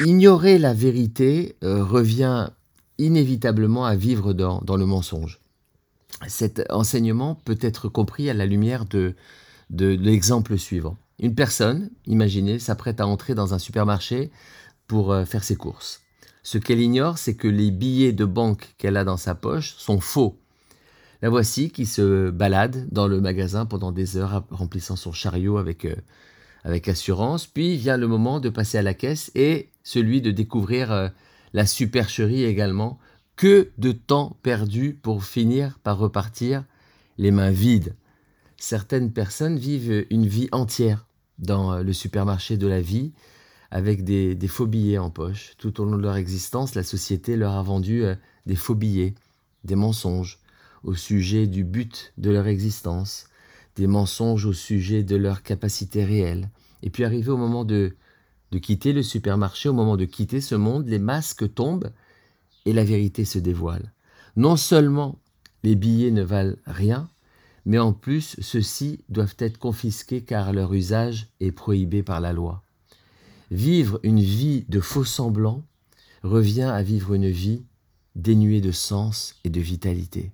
Ignorer la vérité euh, revient inévitablement à vivre dans, dans, le mensonge. Cet enseignement peut être compris à la lumière de, de, l'exemple suivant. Une personne, imaginez, s'apprête à entrer dans un supermarché pour euh, faire ses courses. Ce qu'elle ignore, c'est que les billets de banque qu'elle a dans sa poche sont faux. La voici qui se balade dans le magasin pendant des heures remplissant son chariot avec, euh, avec assurance, puis vient le moment de passer à la caisse et celui de découvrir euh, la supercherie également. Que de temps perdu pour finir par repartir les mains vides. Certaines personnes vivent une vie entière dans euh, le supermarché de la vie avec des, faux billets en poche. Tout au long de leur existence, la société leur a vendu des faux billets, des mensonges au sujet du but de leur existence, des mensonges au sujet de leur capacité réelle. Et puis arrivé au moment de de quitter le supermarché, au moment de quitter ce monde, les masques tombent et la vérité se dévoile. Non seulement les billets ne valent rien, mais en plus ceux-ci doivent être confisqués car leur usage est prohibé par la loi. Vivre une vie de faux semblants revient à vivre une vie dénuée de sens et de vitalité.